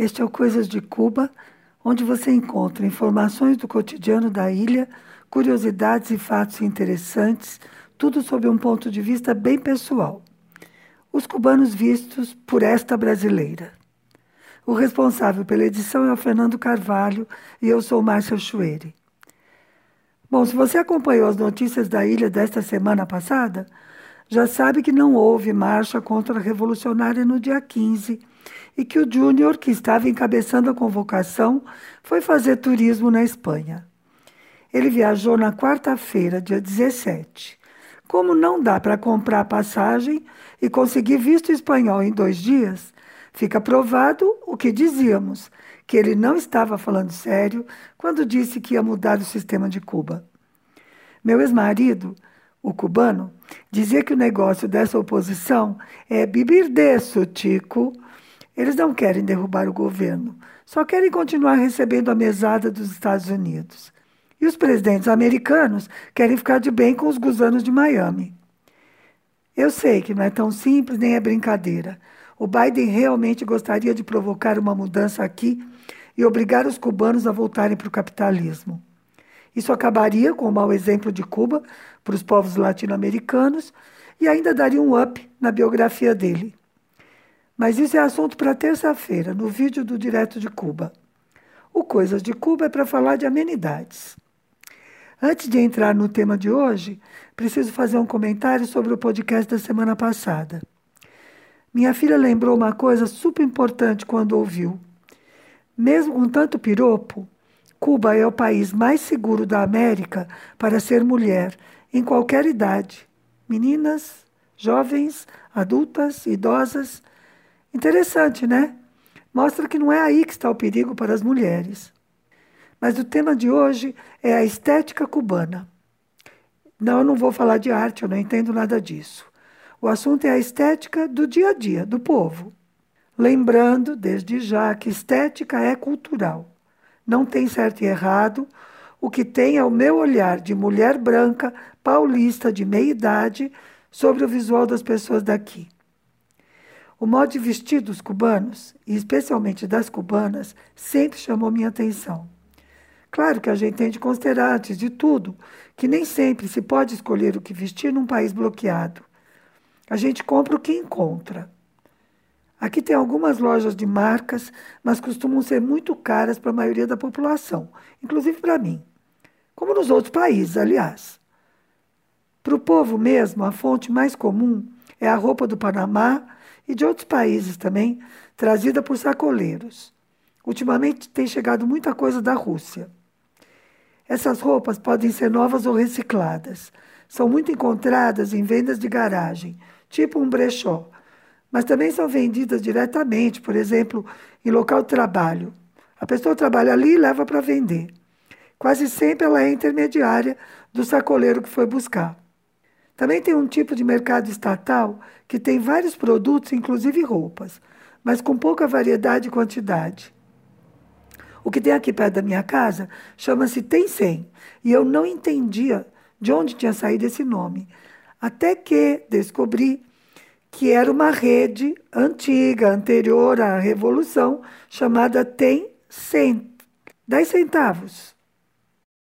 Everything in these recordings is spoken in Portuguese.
Este é o Coisas de Cuba, onde você encontra informações do cotidiano da ilha, curiosidades e fatos interessantes, tudo sob um ponto de vista bem pessoal. Os cubanos vistos por esta brasileira. O responsável pela edição é o Fernando Carvalho e eu sou Márcia Chueire. Bom, se você acompanhou as notícias da ilha desta semana passada, já sabe que não houve marcha contra a revolucionária no dia 15 e que o Júnior, que estava encabeçando a convocação, foi fazer turismo na Espanha. Ele viajou na quarta-feira, dia 17. Como não dá para comprar passagem e conseguir visto espanhol em dois dias, fica provado o que dizíamos, que ele não estava falando sério quando disse que ia mudar o sistema de Cuba. Meu ex-marido, o cubano, dizia que o negócio dessa oposição é bibir disso, Tico. Eles não querem derrubar o governo, só querem continuar recebendo a mesada dos Estados Unidos. E os presidentes americanos querem ficar de bem com os gusanos de Miami. Eu sei que não é tão simples nem é brincadeira. O Biden realmente gostaria de provocar uma mudança aqui e obrigar os cubanos a voltarem para o capitalismo. Isso acabaria com o mau exemplo de Cuba para os povos latino-americanos e ainda daria um up na biografia dele. Mas isso é assunto para terça-feira, no vídeo do Direto de Cuba. O Coisas de Cuba é para falar de amenidades. Antes de entrar no tema de hoje, preciso fazer um comentário sobre o podcast da semana passada. Minha filha lembrou uma coisa super importante quando ouviu. Mesmo com tanto piropo, Cuba é o país mais seguro da América para ser mulher, em qualquer idade. Meninas, jovens, adultas, idosas. Interessante, né? Mostra que não é aí que está o perigo para as mulheres. Mas o tema de hoje é a estética cubana. Não, eu não vou falar de arte, eu não entendo nada disso. O assunto é a estética do dia a dia, do povo. Lembrando, desde já, que estética é cultural. Não tem certo e errado. O que tem é o meu olhar de mulher branca, paulista, de meia idade, sobre o visual das pessoas daqui. O modo de vestir dos cubanos, e especialmente das cubanas, sempre chamou minha atenção. Claro que a gente tem de considerar, antes de tudo, que nem sempre se pode escolher o que vestir num país bloqueado. A gente compra o que encontra. Aqui tem algumas lojas de marcas, mas costumam ser muito caras para a maioria da população, inclusive para mim. Como nos outros países, aliás. Para o povo mesmo, a fonte mais comum é a roupa do Panamá e de outros países também, trazida por sacoleiros. Ultimamente tem chegado muita coisa da Rússia. Essas roupas podem ser novas ou recicladas. São muito encontradas em vendas de garagem, tipo um brechó, mas também são vendidas diretamente, por exemplo, em local de trabalho. A pessoa trabalha ali e leva para vender. Quase sempre ela é intermediária do sacoleiro que foi buscar. Também tem um tipo de mercado estatal que tem vários produtos, inclusive roupas, mas com pouca variedade e quantidade. O que tem aqui perto da minha casa chama-se 100. E eu não entendia de onde tinha saído esse nome. Até que descobri que era uma rede antiga, anterior à Revolução, chamada 100, 10 centavos.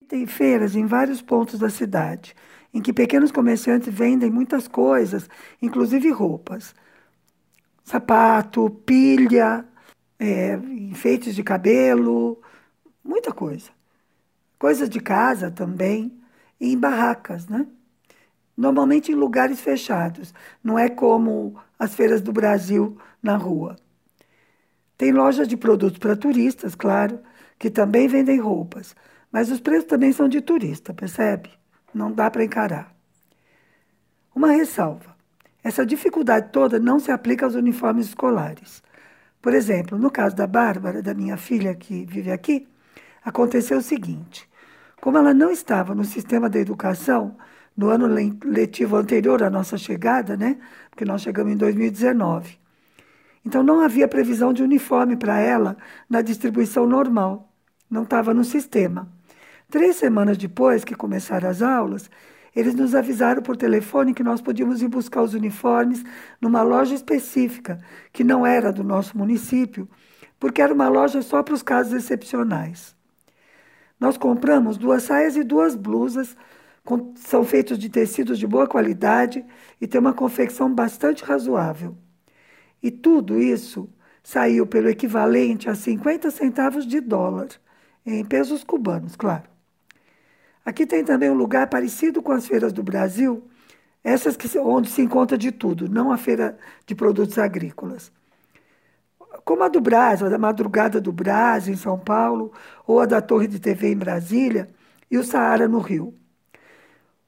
Tem feiras em vários pontos da cidade, em que pequenos comerciantes vendem muitas coisas, inclusive roupas. Sapato, pilha, é, enfeites de cabelo, muita coisa. Coisas de casa também, e em barracas, né? Normalmente em lugares fechados, não é como as feiras do Brasil na rua. Tem lojas de produtos para turistas, claro, que também vendem roupas, mas os preços também são de turista, percebe? Não dá para encarar. Uma ressalva: essa dificuldade toda não se aplica aos uniformes escolares. Por exemplo, no caso da Bárbara, da minha filha que vive aqui, aconteceu o seguinte: como ela não estava no sistema da educação no ano letivo anterior à nossa chegada, né? Porque nós chegamos em 2019. Então não havia previsão de uniforme para ela na distribuição normal. Não estava no sistema. Três semanas depois que começaram as aulas, eles nos avisaram por telefone que nós podíamos ir buscar os uniformes numa loja específica, que não era do nosso município, porque era uma loja só para os casos excepcionais. Nós compramos duas saias e duas blusas, com, são feitos de tecidos de boa qualidade e tem uma confecção bastante razoável. E tudo isso saiu pelo equivalente a 50 centavos de dólar, em pesos cubanos, claro. Aqui tem também um lugar parecido com as feiras do Brasil, essas que, onde se encontra de tudo, não a feira de produtos agrícolas. Como a do Brás, a da Madrugada do Brás, em São Paulo, ou a da Torre de TV em Brasília, e o Saara no Rio.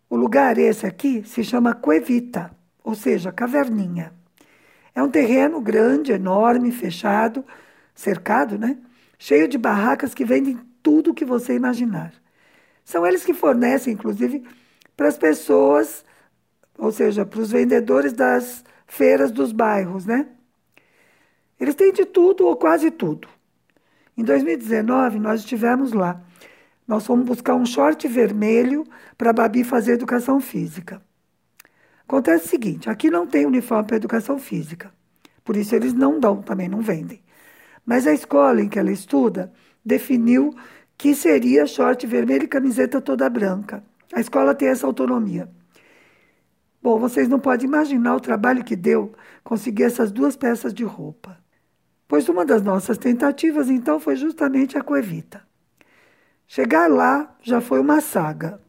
O lugar esse aqui se chama Cuevita, ou seja, caverninha. É um terreno grande, enorme, fechado, cercado, né? Cheio de barracas que vendem tudo o que você imaginar. São eles que fornecem, inclusive, para as pessoas ou seja, para os vendedores das feiras dos bairros, né? Eles têm de tudo ou quase tudo. Em 2019, nós estivemos lá. Nós fomos buscar um short vermelho para a Babi fazer educação física. Acontece o seguinte: aqui não tem uniforme para educação física. Por isso eles não dão, também não vendem. Mas a escola em que ela estuda definiu que seria short vermelho e camiseta toda branca. A escola tem essa autonomia. Bom, vocês não podem imaginar o trabalho que deu conseguir essas duas peças de roupa. Pois uma das nossas tentativas, então, foi justamente a Coevita. Chegar lá já foi uma saga.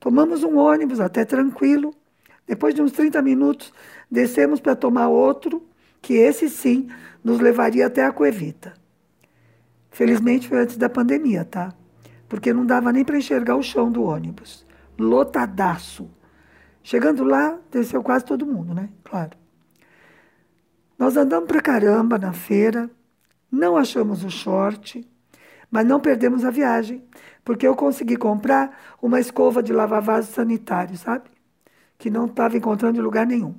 Tomamos um ônibus até tranquilo. Depois de uns 30 minutos, descemos para tomar outro, que esse sim nos levaria até a Coevita. Felizmente foi antes da pandemia, tá? Porque não dava nem para enxergar o chão do ônibus. Lotadaço. Chegando lá, desceu quase todo mundo, né? Claro. Nós andamos pra caramba na feira, não achamos o short, mas não perdemos a viagem, porque eu consegui comprar uma escova de lavar vaso sanitário, sabe? Que não estava encontrando em lugar nenhum.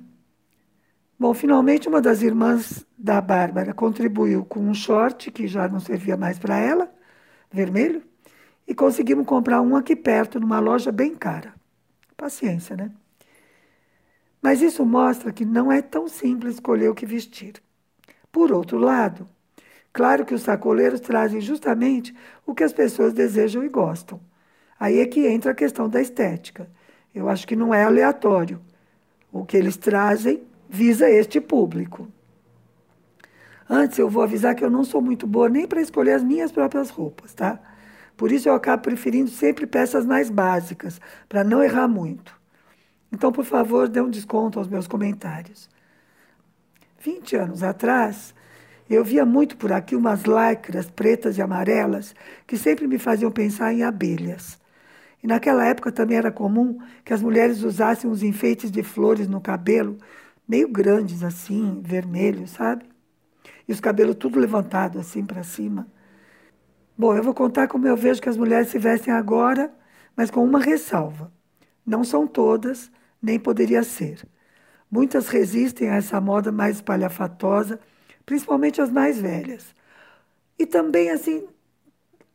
Bom, finalmente uma das irmãs da Bárbara contribuiu com um short que já não servia mais para ela, vermelho, e conseguimos comprar um aqui perto, numa loja bem cara. Paciência, né? Mas isso mostra que não é tão simples escolher o que vestir. Por outro lado, claro que os sacoleiros trazem justamente o que as pessoas desejam e gostam. Aí é que entra a questão da estética. Eu acho que não é aleatório. O que eles trazem visa este público. Antes, eu vou avisar que eu não sou muito boa nem para escolher as minhas próprias roupas, tá? Por isso eu acabo preferindo sempre peças mais básicas, para não errar muito. Então, por favor, dê um desconto aos meus comentários. 20 anos atrás, eu via muito por aqui umas lycras pretas e amarelas que sempre me faziam pensar em abelhas. E naquela época também era comum que as mulheres usassem uns enfeites de flores no cabelo, meio grandes assim, vermelhos, sabe? E os cabelos tudo levantado assim para cima. Bom, eu vou contar como eu vejo que as mulheres se vestem agora, mas com uma ressalva. Não são todas, nem poderia ser. Muitas resistem a essa moda mais espalhafatosa, principalmente as mais velhas. E também, assim,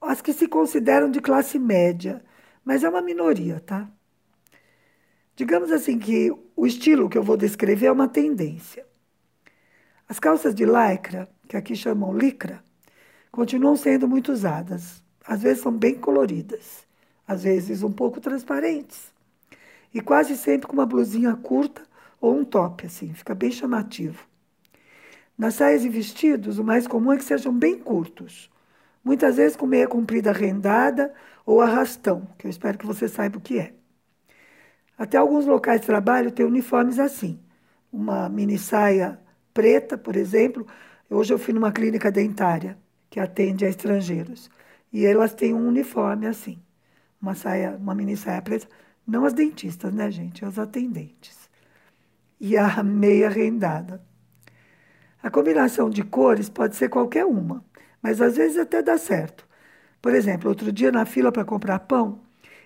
as que se consideram de classe média, mas é uma minoria, tá? Digamos assim que o estilo que eu vou descrever é uma tendência. As calças de lycra, que aqui chamam licra, continuam sendo muito usadas. Às vezes são bem coloridas, às vezes um pouco transparentes e quase sempre com uma blusinha curta ou um top, assim, fica bem chamativo. Nas saias e vestidos, o mais comum é que sejam bem curtos, muitas vezes com meia comprida rendada ou arrastão, que eu espero que você saiba o que é. Até alguns locais de trabalho têm uniformes assim, uma mini saia preta, por exemplo. Hoje eu fui numa clínica dentária que atende a estrangeiros e elas têm um uniforme assim, uma saia, uma mini saia preta não as dentistas, né, gente? As atendentes. E a meia rendada. A combinação de cores pode ser qualquer uma, mas às vezes até dá certo. Por exemplo, outro dia na fila para comprar pão,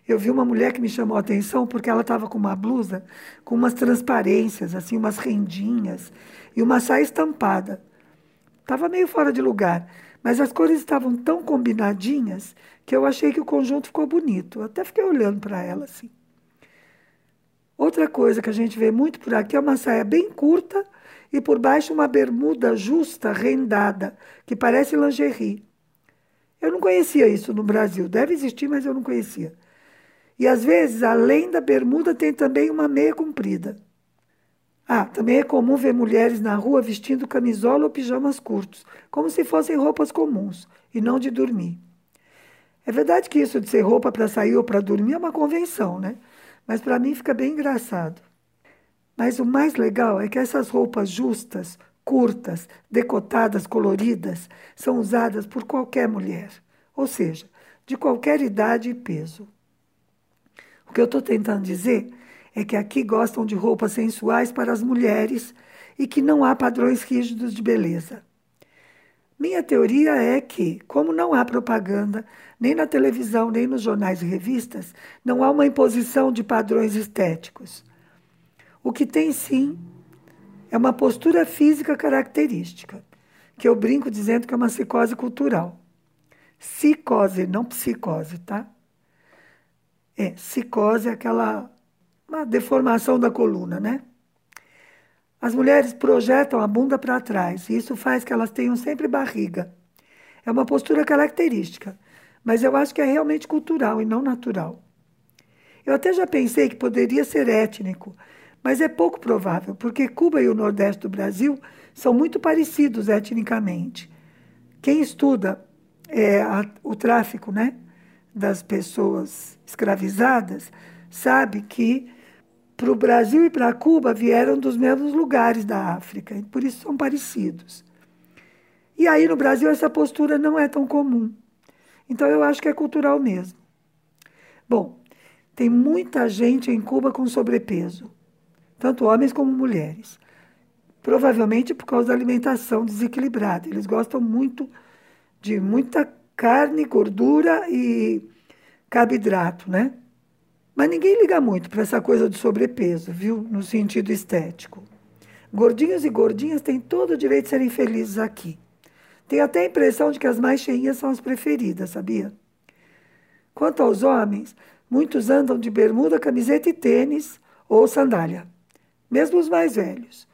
eu vi uma mulher que me chamou a atenção porque ela estava com uma blusa com umas transparências, assim, umas rendinhas e uma saia estampada. Estava meio fora de lugar, mas as cores estavam tão combinadinhas que eu achei que o conjunto ficou bonito. Eu até fiquei olhando para ela assim. Outra coisa que a gente vê muito por aqui é uma saia bem curta e por baixo uma bermuda justa, rendada, que parece lingerie. Eu não conhecia isso no Brasil. Deve existir, mas eu não conhecia. E às vezes, além da bermuda, tem também uma meia comprida. Ah, também é comum ver mulheres na rua vestindo camisola ou pijamas curtos, como se fossem roupas comuns e não de dormir. É verdade que isso de ser roupa para sair ou para dormir é uma convenção, né? Mas para mim fica bem engraçado. Mas o mais legal é que essas roupas justas, curtas, decotadas, coloridas, são usadas por qualquer mulher, ou seja, de qualquer idade e peso. O que eu estou tentando dizer é que aqui gostam de roupas sensuais para as mulheres e que não há padrões rígidos de beleza. Minha teoria é que, como não há propaganda, nem na televisão, nem nos jornais e revistas, não há uma imposição de padrões estéticos. O que tem sim é uma postura física característica, que eu brinco dizendo que é uma psicose cultural. Psicose, não psicose, tá? É, psicose é aquela uma deformação da coluna, né? As mulheres projetam a bunda para trás e isso faz que elas tenham sempre barriga. É uma postura característica, mas eu acho que é realmente cultural e não natural. Eu até já pensei que poderia ser étnico, mas é pouco provável, porque Cuba e o Nordeste do Brasil são muito parecidos etnicamente. Quem estuda é, a, o tráfico né, das pessoas escravizadas sabe que para o Brasil e para Cuba vieram dos mesmos lugares da África, por isso são parecidos. E aí no Brasil essa postura não é tão comum. Então eu acho que é cultural mesmo. Bom, tem muita gente em Cuba com sobrepeso, tanto homens como mulheres. Provavelmente por causa da alimentação desequilibrada. Eles gostam muito de muita carne, gordura e carboidrato, né? Mas ninguém liga muito para essa coisa do sobrepeso, viu? No sentido estético. Gordinhos e gordinhas têm todo o direito de serem felizes aqui. Tenho até a impressão de que as mais cheinhas são as preferidas, sabia? Quanto aos homens, muitos andam de bermuda, camiseta e tênis ou sandália. Mesmo os mais velhos.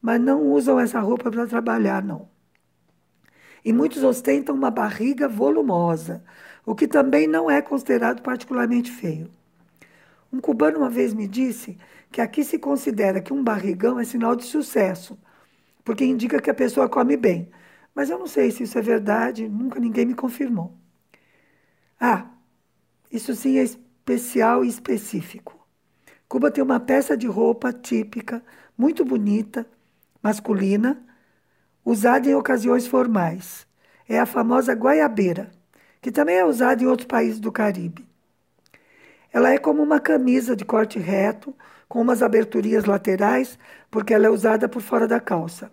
Mas não usam essa roupa para trabalhar, não. E muitos ostentam uma barriga volumosa, o que também não é considerado particularmente feio. Um cubano uma vez me disse que aqui se considera que um barrigão é sinal de sucesso, porque indica que a pessoa come bem. Mas eu não sei se isso é verdade, nunca ninguém me confirmou. Ah, isso sim é especial e específico. Cuba tem uma peça de roupa típica, muito bonita, masculina, usada em ocasiões formais. É a famosa guaiabeira, que também é usada em outros países do Caribe. Ela é como uma camisa de corte reto, com umas aberturinhas laterais, porque ela é usada por fora da calça.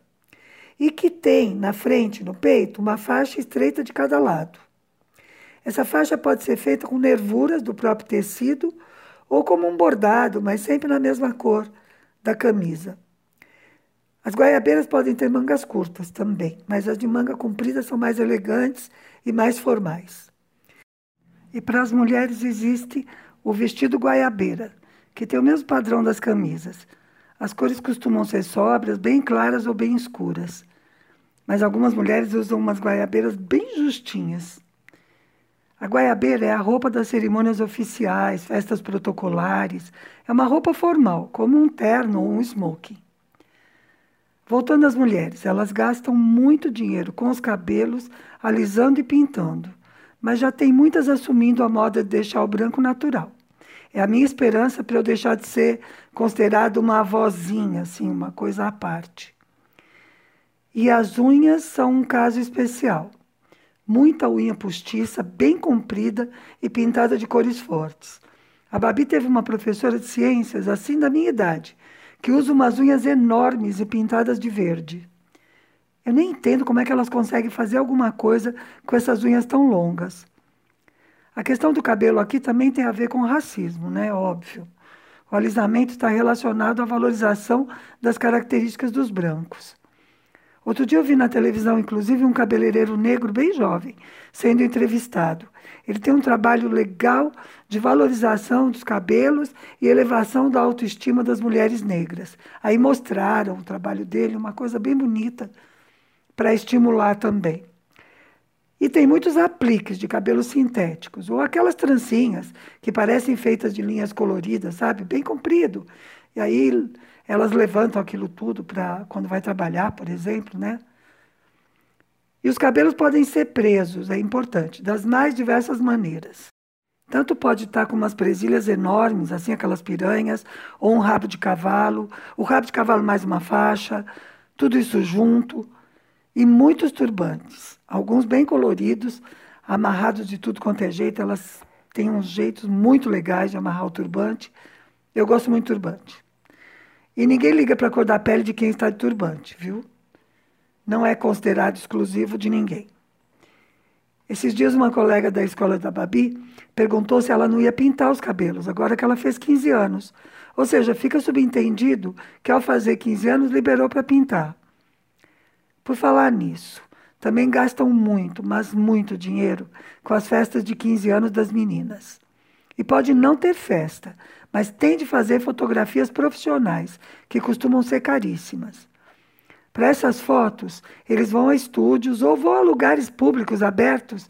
E que tem na frente, no peito, uma faixa estreita de cada lado. Essa faixa pode ser feita com nervuras do próprio tecido ou como um bordado, mas sempre na mesma cor da camisa. As guaiabeiras podem ter mangas curtas também, mas as de manga comprida são mais elegantes e mais formais. E para as mulheres existe o vestido guaiabeira, que tem o mesmo padrão das camisas. As cores costumam ser sóbrias, bem claras ou bem escuras. Mas algumas mulheres usam umas guaiabeiras bem justinhas. A guaiabeira é a roupa das cerimônias oficiais, festas protocolares. É uma roupa formal, como um terno ou um smoking. Voltando às mulheres, elas gastam muito dinheiro com os cabelos, alisando e pintando, mas já tem muitas assumindo a moda de deixar o branco natural. É a minha esperança para eu deixar de ser considerada uma avózinha, assim, uma coisa à parte. E as unhas são um caso especial. Muita unha postiça, bem comprida e pintada de cores fortes. A Babi teve uma professora de ciências, assim da minha idade, que usa umas unhas enormes e pintadas de verde. Eu nem entendo como é que elas conseguem fazer alguma coisa com essas unhas tão longas. A questão do cabelo aqui também tem a ver com racismo, né? Óbvio. O alisamento está relacionado à valorização das características dos brancos. Outro dia eu vi na televisão, inclusive, um cabeleireiro negro bem jovem sendo entrevistado. Ele tem um trabalho legal de valorização dos cabelos e elevação da autoestima das mulheres negras. Aí mostraram o trabalho dele, uma coisa bem bonita para estimular também. E tem muitos apliques de cabelos sintéticos, ou aquelas trancinhas que parecem feitas de linhas coloridas, sabe? Bem comprido. E aí elas levantam aquilo tudo para quando vai trabalhar, por exemplo, né? E os cabelos podem ser presos, é importante, das mais diversas maneiras. Tanto pode estar com umas presilhas enormes, assim aquelas piranhas, ou um rabo de cavalo, o rabo de cavalo mais uma faixa, tudo isso junto, e muitos turbantes, alguns bem coloridos, amarrados de tudo quanto é jeito, elas têm uns jeitos muito legais de amarrar o turbante. Eu gosto muito de turbante. E ninguém liga para a cor da pele de quem está de turbante, viu? Não é considerado exclusivo de ninguém. Esses dias, uma colega da escola da Babi perguntou se ela não ia pintar os cabelos, agora que ela fez 15 anos. Ou seja, fica subentendido que ao fazer 15 anos liberou para pintar. Por falar nisso, também gastam muito, mas muito dinheiro com as festas de 15 anos das meninas. E pode não ter festa, mas tem de fazer fotografias profissionais, que costumam ser caríssimas. Para essas fotos, eles vão a estúdios ou vão a lugares públicos abertos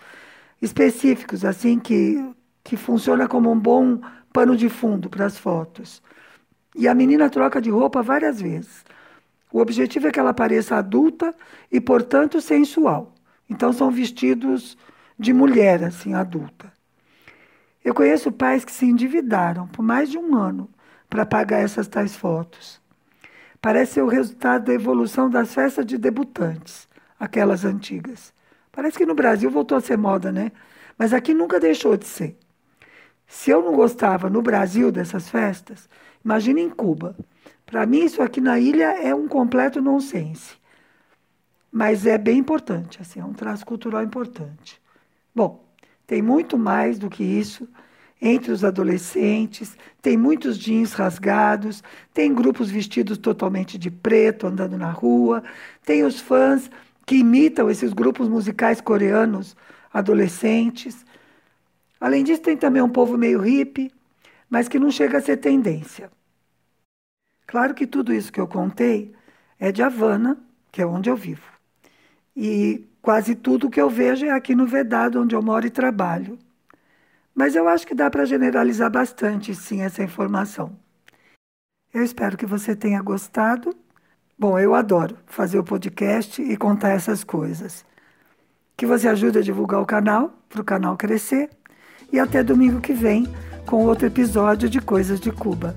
específicos, assim que, que funciona como um bom pano de fundo para as fotos. E a menina troca de roupa várias vezes. O objetivo é que ela pareça adulta e, portanto, sensual. Então, são vestidos de mulher, assim, adulta. Eu conheço pais que se endividaram por mais de um ano para pagar essas tais fotos. Parece ser o resultado da evolução das festas de debutantes, aquelas antigas. Parece que no Brasil voltou a ser moda, né? Mas aqui nunca deixou de ser. Se eu não gostava no Brasil dessas festas, imagine em Cuba. Para mim, isso aqui na ilha é um completo nonsense. Mas é bem importante, assim, é um traço cultural importante. Bom, tem muito mais do que isso entre os adolescentes, tem muitos jeans rasgados, tem grupos vestidos totalmente de preto andando na rua, tem os fãs que imitam esses grupos musicais coreanos adolescentes. Além disso, tem também um povo meio hippie, mas que não chega a ser tendência. Claro que tudo isso que eu contei é de Havana, que é onde eu vivo. E Quase tudo que eu vejo é aqui no Vedado, onde eu moro e trabalho. Mas eu acho que dá para generalizar bastante, sim, essa informação. Eu espero que você tenha gostado. Bom, eu adoro fazer o podcast e contar essas coisas. Que você ajude a divulgar o canal, para o canal crescer. E até domingo que vem com outro episódio de Coisas de Cuba.